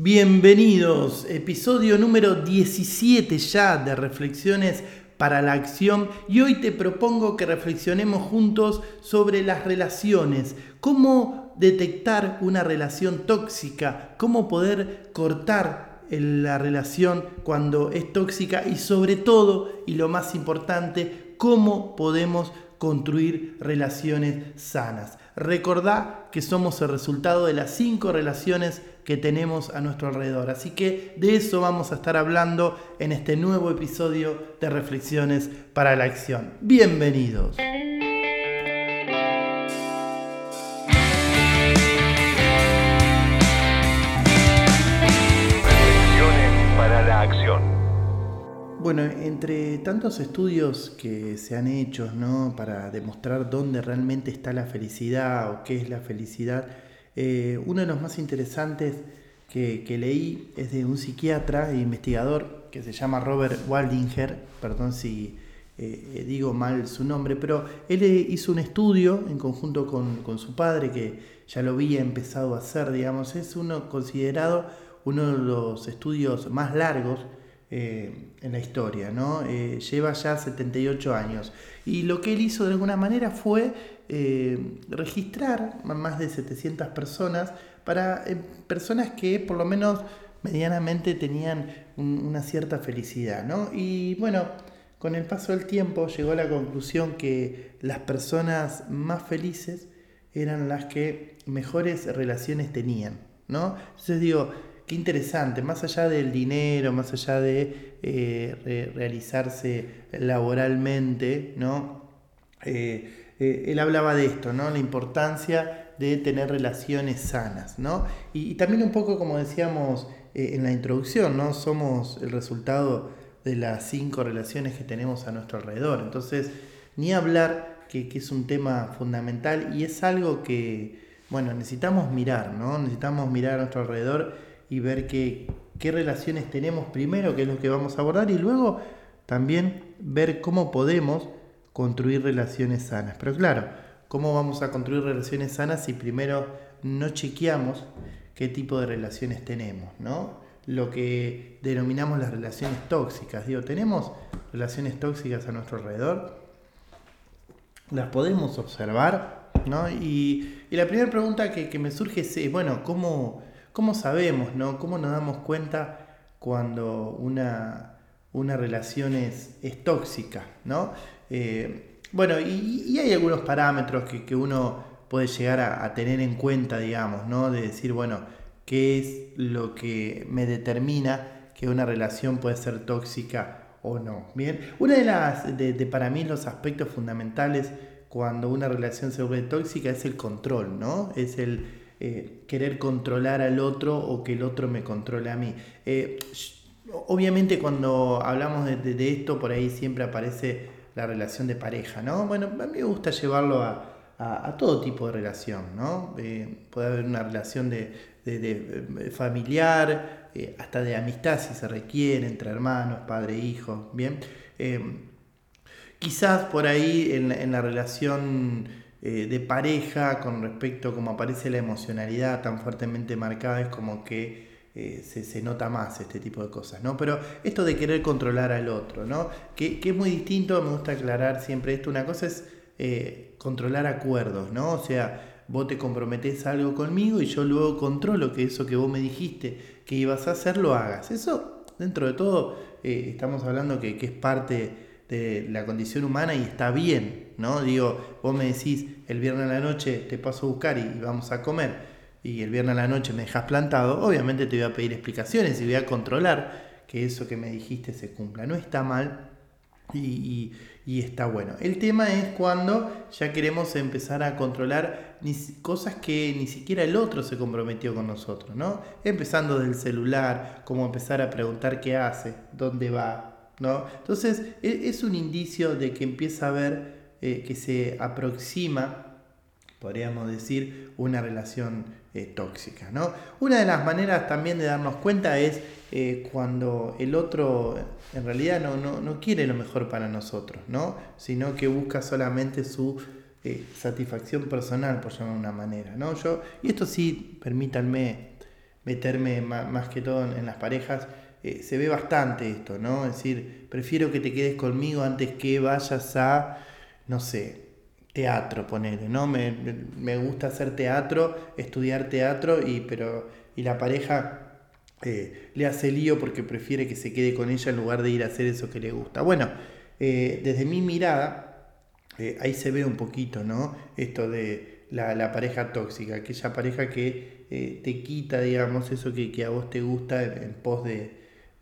Bienvenidos, episodio número 17 ya de Reflexiones para la Acción y hoy te propongo que reflexionemos juntos sobre las relaciones, cómo detectar una relación tóxica, cómo poder cortar la relación cuando es tóxica y sobre todo, y lo más importante, cómo podemos construir relaciones sanas. Recordá que somos el resultado de las cinco relaciones que tenemos a nuestro alrededor. Así que de eso vamos a estar hablando en este nuevo episodio de Reflexiones para la Acción. Bienvenidos. Bueno, entre tantos estudios que se han hecho ¿no? para demostrar dónde realmente está la felicidad o qué es la felicidad, eh, uno de los más interesantes que, leí es de un psiquiatra e investigador que se llama Robert Waldinger, perdón si eh, digo mal su nombre, pero él hizo un estudio en conjunto con, su padre que ya lo había empezado a hacer, digamos, es uno considerado uno de los estudios más largos eh, en la historia, ¿no? Eh, lleva ya 78 años. Y lo que él hizo de alguna manera fue eh, registrar más de 700 personas para personas que por lo menos medianamente tenían una cierta felicidad, ¿no? Y bueno, con el paso del tiempo llegó a la conclusión que las personas más felices eran las que mejores relaciones tenían, ¿no? Entonces digo, qué interesante, más allá del dinero, más allá de eh, realizarse laboralmente, ¿no? Eh, eh, él hablaba de esto, ¿no? La importancia de tener relaciones sanas, ¿no? Y, también un poco como decíamos en la introducción, ¿no? Somos el resultado de las cinco relaciones que tenemos a nuestro alrededor. Entonces, ni hablar que, es un tema fundamental y es algo que, bueno, necesitamos mirar, ¿no? Necesitamos mirar a nuestro alrededor y ver qué, qué relaciones tenemos primero, que es lo que vamos a abordar, y luego también ver cómo podemos construir relaciones sanas. Pero claro, ¿cómo vamos a construir relaciones sanas si primero no chequeamos qué tipo de relaciones tenemos? ¿no? Lo que denominamos las relaciones tóxicas. Digo, ¿tenemos relaciones tóxicas a nuestro alrededor? ¿Las podemos observar? ¿no? Y, la primera pregunta que, que me surge es, bueno, ¿cómo, ¿Cómo sabemos, no? ¿Cómo nos damos cuenta cuando una, una relación es, tóxica, ¿no? Eh, bueno, y, hay algunos parámetros que, uno puede llegar a, tener en cuenta, digamos, ¿no? De decir, bueno, ¿qué es lo que me determina que una relación puede ser tóxica o no? Bien, una de las, de, para mí los aspectos fundamentales cuando una relación se vuelve tóxica es el control, ¿no? Es el eh, querer controlar al otro o que el otro me controle a mí. Eh, obviamente cuando hablamos de, esto, por ahí siempre aparece la relación de pareja, ¿no? Bueno, a mí me gusta llevarlo a, todo tipo de relación, ¿no? Eh, puede haber una relación de, familiar, hasta de amistad si se requiere, entre hermanos, padre, hijo, ¿bien? quizás por ahí en la relación eh, de pareja con respecto a cómo aparece la emocionalidad tan fuertemente marcada, es como que eh, se, nota más este tipo de cosas, ¿no? Pero esto de querer controlar al otro, ¿no? Que, es muy distinto, me gusta aclarar siempre esto, una cosa es eh, controlar acuerdos, ¿no? O sea, vos te comprometés algo conmigo y yo luego controlo que eso que vos me dijiste que ibas a hacer lo hagas. Eso, dentro de todo, estamos hablando que, que es parte de la condición humana y está bien, ¿no? Digo, vos me decís el viernes a la noche te paso a buscar y vamos a comer y el viernes a la noche me dejas plantado, obviamente te voy a pedir explicaciones y voy a controlar que eso que me dijiste se cumpla. No está mal y, está bueno. El tema es cuando ya queremos empezar a controlar cosas que ni siquiera el otro se comprometió con nosotros, ¿no? Empezando del celular, como empezar a preguntar qué hace, dónde va, ¿no? Entonces e, es un indicio de que empieza a ver eh, que se aproxima, podríamos decir, una relación eh, tóxica. ¿no? Una de las maneras también de darnos cuenta es eh, cuando el otro en realidad no, quiere lo mejor para nosotros, ¿no? sino que busca solamente su satisfacción personal, por llamarlo de una manera. ¿no? Yo, y esto sí, permítanme meterme más, que todo en, las parejas, eh, se ve bastante esto, ¿no? Es decir, prefiero que te quedes conmigo antes que vayas a, no sé, teatro, ponele, ¿no? Me, me gusta hacer teatro, estudiar teatro, y, pero, y la pareja eh, le hace lío porque prefiere que se quede con ella en lugar de ir a hacer eso que le gusta. Bueno, eh, desde mi mirada, eh, ahí se ve un poquito, ¿no? Esto de la, pareja tóxica, aquella pareja que te quita, digamos, eso que, a vos te gusta en, pos de,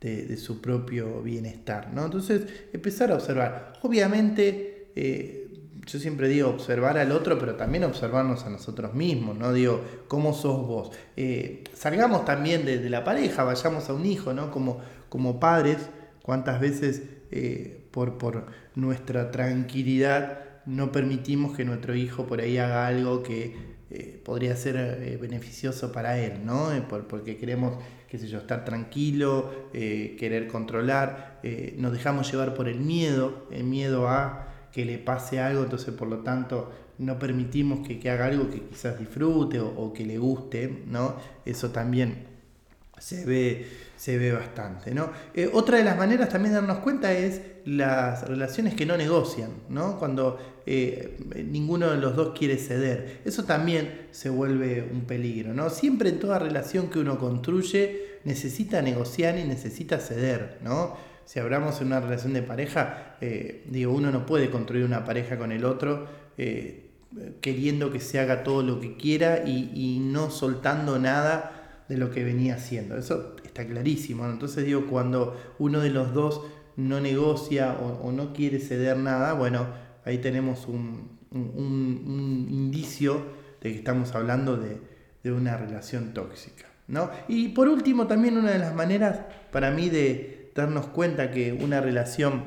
de, su propio bienestar, ¿no? Entonces, empezar a observar. Obviamente, yo siempre digo observar al otro, pero también observarnos a nosotros mismos, ¿no? Digo, ¿cómo sos vos? Eh, salgamos también de, la pareja, vayamos a un hijo, ¿no? Como, como padres, cuántas veces eh, por, por nuestra tranquilidad no permitimos que nuestro hijo por ahí haga algo que eh, podría ser beneficioso para él, ¿no? porque queremos, qué sé yo, estar tranquilo, querer controlar, nos dejamos llevar por el miedo, el miedo a que le pase algo, entonces por lo tanto no permitimos que, haga algo que quizás disfrute o, que le guste, ¿no? Eso también se ve, se ve bastante, ¿no? Eh, otra de las maneras también de darnos cuenta es las relaciones que no negocian, ¿no? Cuando eh, ninguno de los dos quiere ceder. Eso también se vuelve un peligro, ¿no? Siempre en toda relación que uno construye necesita negociar y necesita ceder, ¿no? Si hablamos en una relación de pareja, eh, digo, uno no puede construir una pareja con el otro eh, queriendo que se haga todo lo que quiera y, no soltando nada de lo que venía haciendo. Eso está clarísimo. Entonces digo, cuando uno de los dos no negocia o, no quiere ceder nada, bueno, ahí tenemos un, indicio de que estamos hablando de, de una relación tóxica. ¿no? Y por último, también una de las maneras para mí de, darnos cuenta que una relación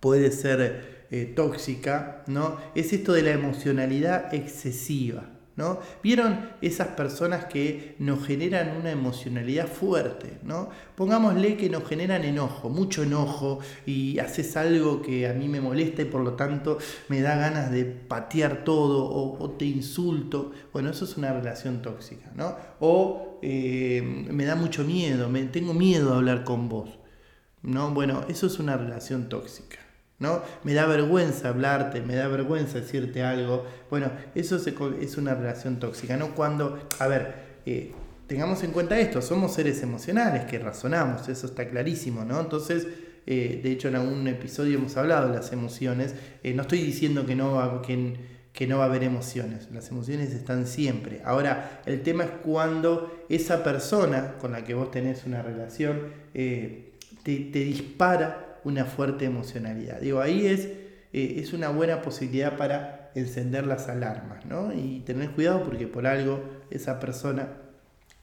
puede ser eh, tóxica, ¿no? Es esto de la emocionalidad excesiva. ¿No? ¿Vieron esas personas que nos generan una emocionalidad fuerte? ¿no? Pongámosle que nos generan enojo, mucho enojo, y haces algo que a mí me molesta y por lo tanto me da ganas de patear todo o, te insulto. Bueno, eso es una relación tóxica. ¿no? O eh, me da mucho miedo, tengo miedo a hablar con vos. ¿No? Bueno, eso es una relación tóxica. ¿no? Me da vergüenza hablarte, me da vergüenza decirte algo. Bueno, eso es una relación tóxica, ¿no? Cuando, a ver, eh, tengamos en cuenta esto, somos seres emocionales que razonamos, eso está clarísimo, ¿no? Entonces, eh, de hecho en algún episodio hemos hablado de las emociones, eh, no estoy diciendo que no, que no va a haber emociones, las emociones están siempre. Ahora, el tema es cuando esa persona con la que vos tenés una relación, te, dispara una fuerte emocionalidad. Digo, ahí es, eh, es una buena posibilidad para encender las alarmas, ¿no? Y tener cuidado porque por algo esa persona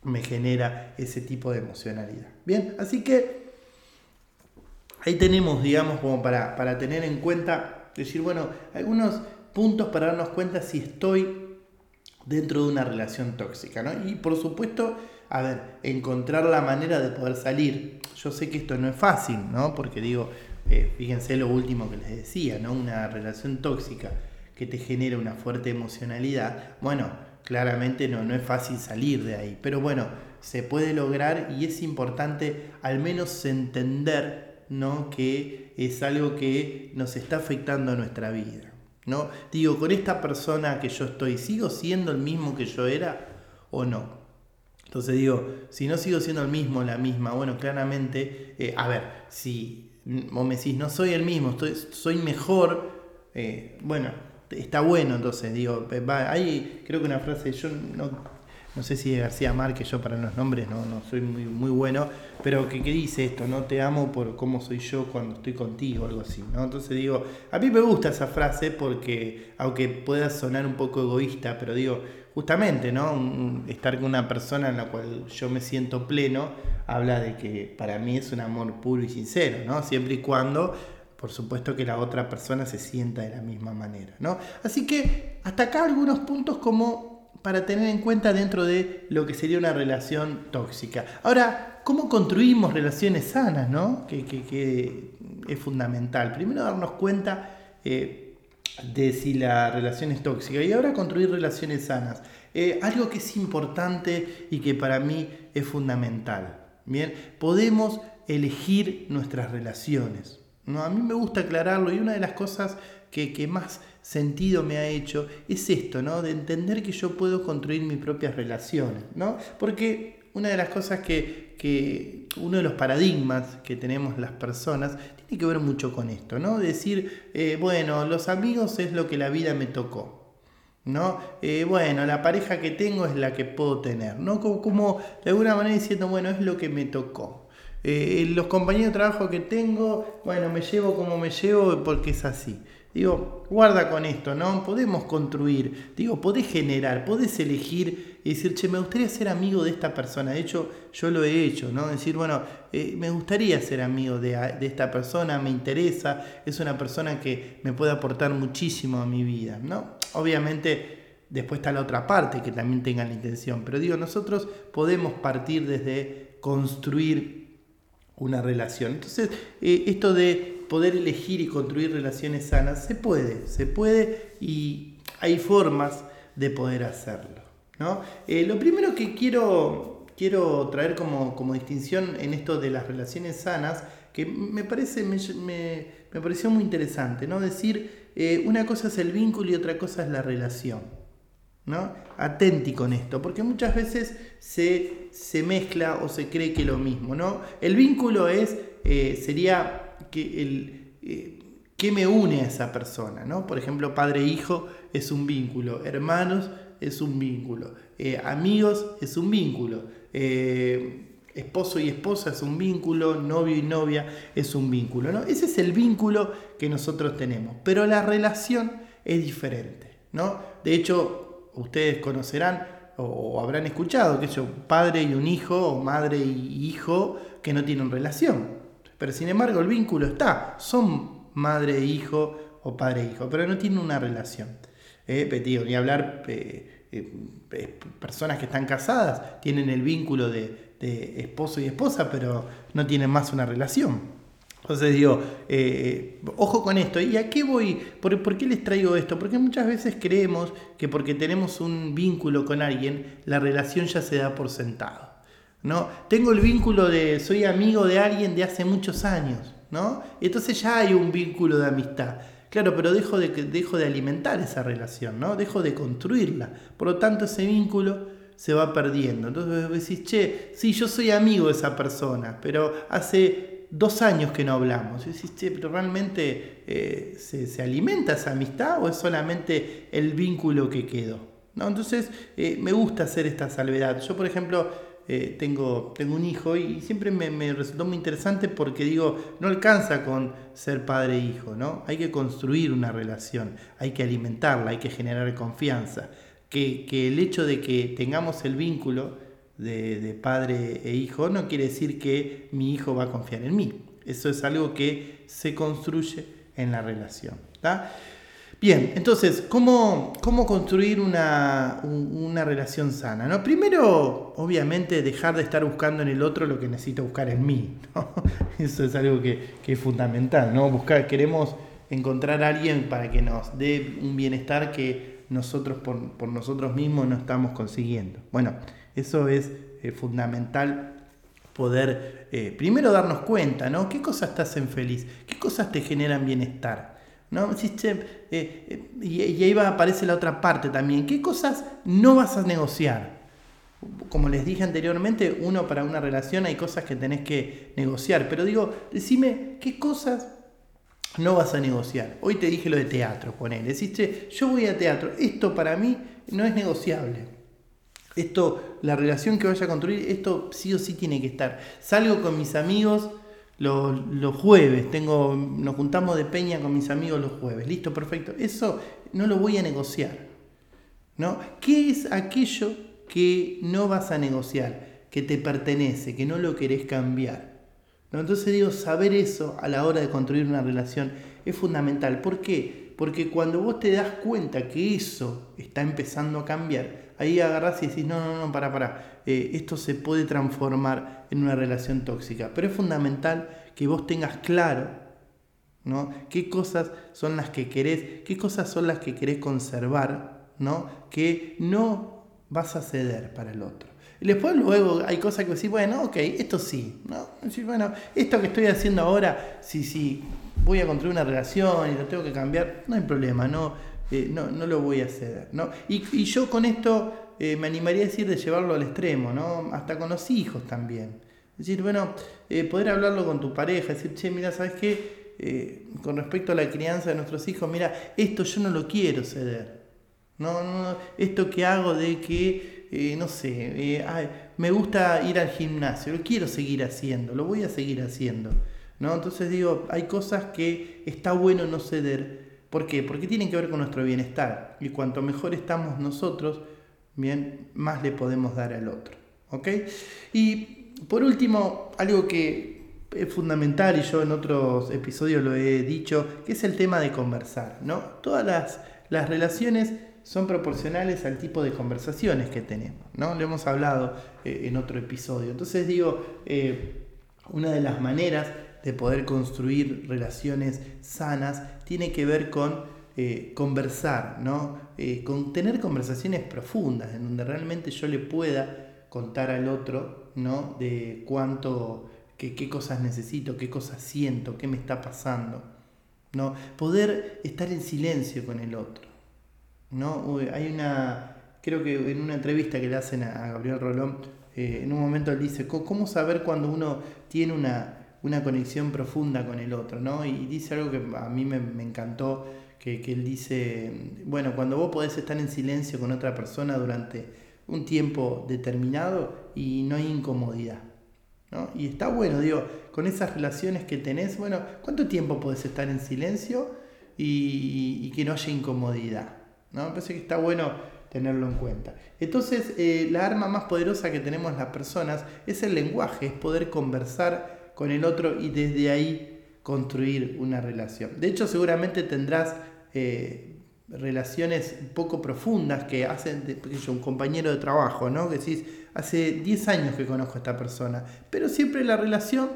me genera ese tipo de emocionalidad. Bien, así que ahí tenemos, digamos, como para, para tener en cuenta, decir, bueno, algunos puntos para darnos cuenta si estoy dentro de una relación tóxica, ¿no? Y por supuesto, a ver, encontrar la manera de poder salir. Yo sé que esto no es fácil, ¿no? Porque digo, eh, fíjense lo último que les decía, ¿no? Una relación tóxica que te genera una fuerte emocionalidad, bueno, claramente no, no es fácil salir de ahí, pero bueno, se puede lograr y es importante al menos entender, ¿no? Que es algo que nos está afectando a nuestra vida. ¿no? Digo, con esta persona que yo estoy, ¿sigo siendo el mismo que yo era o no? Entonces digo, si no sigo siendo el mismo, la misma, bueno, claramente, eh, a ver, si vos me decís, no soy el mismo, estoy, soy mejor, eh, bueno, está bueno, entonces digo, hay creo que una frase, yo no, no sé si es García Márquez, yo para los nombres no, no soy muy, muy bueno, pero que, dice esto, no te amo por cómo soy yo cuando estoy contigo, algo así, ¿no? Entonces digo, a mí me gusta esa frase porque, aunque pueda sonar un poco egoísta, pero digo, justamente, ¿no? estar con una persona en la cual yo me siento pleno, habla de que para mí es un amor puro y sincero, ¿no? Siempre y cuando, por supuesto, que la otra persona se sienta de la misma manera, ¿no? Así que hasta acá algunos puntos como para tener en cuenta dentro de lo que sería una relación tóxica. Ahora, ¿cómo construimos relaciones sanas, ¿no? Que, es fundamental. Primero darnos cuenta... Eh, de si la relación es tóxica y ahora construir relaciones sanas. Eh, algo que es importante y que para mí es fundamental. Bien, podemos elegir nuestras relaciones. ¿No? A mí me gusta aclararlo y una de las cosas que, que, más sentido me ha hecho es esto, ¿no? De entender que yo puedo construir mis propias relaciones, ¿no? Porque una de las cosas que, que uno de los paradigmas que tenemos las personas tiene que ver mucho con esto, ¿no? Decir, eh, bueno, los amigos es lo que la vida me tocó. ¿no? Eh, bueno, la pareja que tengo es la que puedo tener, ¿no? Como, como de alguna manera diciendo, bueno, es lo que me tocó. Eh, los compañeros de trabajo que tengo, bueno, me llevo como me llevo porque es así. Digo, guarda con esto, ¿no? Podemos construir, digo, podés generar, podés elegir y decir, che, me gustaría ser amigo de esta persona. De hecho, yo lo he hecho, ¿no? Decir, bueno, eh, me gustaría ser amigo de, de, esta persona, me interesa, es una persona que me puede aportar muchísimo a mi vida, ¿no? Obviamente, después está la otra parte que también tenga la intención, pero digo, nosotros podemos partir desde construir una relación. Entonces, eh, esto de poder elegir y construir relaciones sanas, se puede, se puede y hay formas de poder hacerlo. ¿no? Eh, lo primero que quiero, quiero traer como, como, distinción en esto de las relaciones sanas, que me, parece, me, me, pareció muy interesante, ¿no? decir, eh, una cosa es el vínculo y otra cosa es la relación. ¿No? Atenti con esto, porque muchas veces se, se, mezcla o se cree que lo mismo. ¿no? El vínculo es, eh, sería que el, eh, ¿qué me une a esa persona? ¿no? Por ejemplo, padre-hijo e es un vínculo, hermanos es un vínculo, eh, amigos es un vínculo, esposo y esposa es un vínculo, novio y novia es un vínculo. ¿no? Ese es el vínculo que nosotros tenemos, pero la relación es diferente. ¿no? De hecho, ustedes conocerán o, habrán escuchado que yo, padre y un hijo, o madre y hijo que no tienen relación. Pero sin embargo el vínculo está. Son madre e hijo o padre e hijo, pero no tienen una relación. Eh, ni hablar eh, personas que están casadas, tienen el vínculo de, esposo y esposa, pero no tienen más una relación. Entonces digo, eh, ojo con esto. ¿Y a qué voy? ¿Por, ¿Por, qué les traigo esto? Porque muchas veces creemos que porque tenemos un vínculo con alguien, la relación ya se da por sentado. ¿no? Tengo el vínculo de soy amigo de alguien de hace muchos años, ¿no? Entonces ya hay un vínculo de amistad. Claro, pero dejo de, dejo de alimentar esa relación, ¿no? Dejo de construirla. Por lo tanto, ese vínculo se va perdiendo. Entonces decís, che, sí, yo soy amigo de esa persona, pero hace dos años que no hablamos. Y pero realmente eh, ¿se, alimenta esa amistad o es solamente el vínculo que quedó? ¿No? Entonces, eh, me gusta hacer esta salvedad. Yo, por ejemplo, eh, tengo, tengo un hijo y siempre me, resultó muy interesante porque digo, no alcanza con ser padre e hijo, ¿no? Hay que construir una relación, hay que alimentarla, hay que generar confianza. Que, el hecho de que tengamos el vínculo de, padre e hijo no quiere decir que mi hijo va a confiar en mí. Eso es algo que se construye en la relación. Bien, entonces, ¿cómo, cómo construir una, una, relación sana? ¿no? Primero, obviamente, dejar de estar buscando en el otro lo que necesito buscar en mí. Eso es algo que, que, es fundamental. ¿no? Buscar, queremos encontrar a alguien para que nos dé un bienestar que nosotros por, por nosotros mismos no estamos consiguiendo. Bueno, eso es eh, fundamental poder eh, primero darnos cuenta, ¿no? ¿Qué cosas te hacen feliz? ¿Qué cosas te generan bienestar? ¿no? Eh, eh, y, ahí va, aparece la otra parte también. ¿Qué cosas no vas a negociar? Como les dije anteriormente, uno para una relación hay cosas que tenés que negociar. Pero digo, decime, ¿qué cosas no vas a negociar? Hoy te dije lo de teatro, ponele. Deciste, yo voy a teatro. Esto para mí no es negociable. Esto, la relación que vaya a construir, esto sí o sí tiene que estar. Salgo con mis amigos los, jueves, tengo, nos juntamos de peña con mis amigos los jueves, listo, perfecto. Eso no lo voy a negociar. ¿no? ¿Qué es aquello que no vas a negociar, que te pertenece, que no lo querés cambiar? ¿no? Entonces digo, saber eso a la hora de construir una relación es fundamental. ¿Por qué? Porque cuando vos te das cuenta que eso está empezando a cambiar, ahí agarrás y decís, no, no, no, para, para, eh, esto se puede transformar en una relación tóxica. Pero es fundamental que vos tengas claro, ¿no? ¿Qué cosas son las que querés, qué cosas son las que querés conservar, ¿no? Que no vas a ceder para el otro. Y después luego hay cosas que decís, bueno, ok, esto sí, ¿no? Decir, bueno, esto que estoy haciendo ahora, si, si voy a construir una relación y lo tengo que cambiar, no hay problema, no, eh, no, no lo voy a hacer, ¿no? Y, y yo con esto eh, me animaría a decir de llevarlo al extremo, ¿no? Hasta con los hijos también. Es decir, bueno, eh, poder hablarlo con tu pareja, decir, che, mira, ¿sabes qué? con respecto a la crianza de nuestros hijos, mira, esto yo no lo quiero ceder. No, no, esto que hago de que, no sé, me gusta ir al gimnasio, lo quiero seguir haciendo, lo voy a seguir haciendo. ¿no? Entonces digo, hay cosas que está bueno no ceder. ¿Por qué? Porque tienen que ver con nuestro bienestar. Y cuanto mejor estamos nosotros, bien, más le podemos dar al otro. ¿Ok? Y por último, algo que es fundamental y yo en otros episodios lo he dicho, que es el tema de conversar, ¿no? Todas las, las relaciones son proporcionales al tipo de conversaciones que tenemos, ¿no? Lo hemos hablado eh, en otro episodio. Entonces digo, eh, una de las maneras de poder construir relaciones sanas tiene que ver con eh, conversar, ¿no? Con tener conversaciones profundas, en donde realmente yo le pueda contar al otro ¿no? de cuánto, qué, qué cosas necesito, qué cosas siento, qué me está pasando. ¿no? Poder estar en silencio con el otro. ¿No? Hay una, creo que en una entrevista que le hacen a Gabriel Rolón, eh, en un momento él dice, ¿cómo saber cuando uno tiene una, una conexión profunda con el otro, ¿no? Y dice algo que a mí me, encantó, que, él dice, bueno, cuando vos podés estar en silencio con otra persona durante un tiempo determinado y no hay incomodidad, ¿no? Y está bueno, digo, con esas relaciones que tenés, bueno, ¿cuánto tiempo podés estar en silencio y, que no haya incomodidad? ¿No? Me parece que está bueno tenerlo en cuenta. Entonces, eh, la arma más poderosa que tenemos las personas es el lenguaje, es poder conversar con el otro y desde ahí construir una relación. De hecho, seguramente tendrás eh, relaciones poco profundas que hacen, un compañero de trabajo, ¿no? Que decís, hace 10 años que conozco a esta persona, pero siempre la relación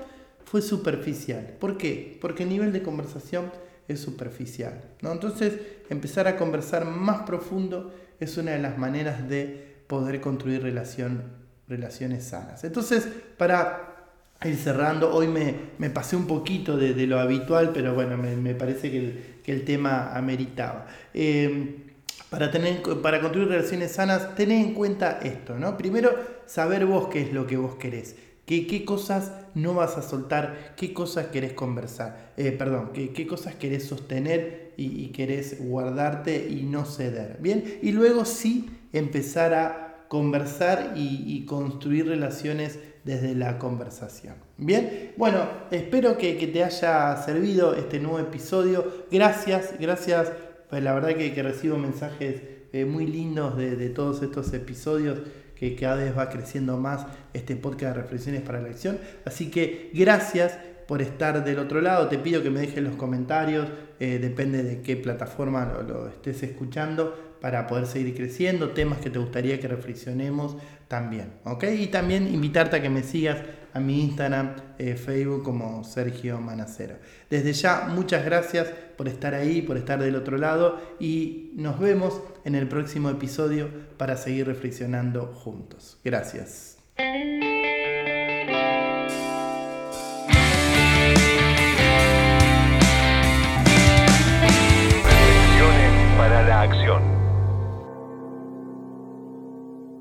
fue superficial. ¿Por qué? Porque el nivel de conversación es superficial. ¿no? Entonces, empezar a conversar más profundo es una de las maneras de poder construir relación, relaciones sanas. Entonces, para ir cerrando. Hoy me, pasé un poquito de, lo habitual, pero bueno, me, parece que el, tema ameritaba. Eh, para, tener, para construir relaciones sanas, tened en cuenta esto, ¿no? Primero, saber vos qué es lo que vos querés. ¿Qué, qué cosas no vas a soltar? ¿Qué cosas querés conversar? Eh, perdón, ¿qué, ¿qué, cosas querés sostener y, y querés guardarte y no ceder? Bien, y luego sí empezar a conversar y, construir relaciones desde la conversación. Bien, bueno, espero que, te haya servido este nuevo episodio. Gracias, gracias. Pues la verdad que, recibo mensajes eh, muy lindos de, todos estos episodios que cada vez va creciendo más este podcast de reflexiones para la acción. Así que gracias por estar del otro lado. Te pido que me dejes los comentarios, eh, depende de qué plataforma lo, estés escuchando, para poder seguir creciendo, temas que te gustaría que reflexionemos también, ¿ok? Y también invitarte a que me sigas a mi Instagram, eh, Facebook como Sergio Manacero. Desde ya, muchas gracias por estar ahí, por estar del otro lado y nos vemos en el próximo episodio para seguir reflexionando juntos. Gracias.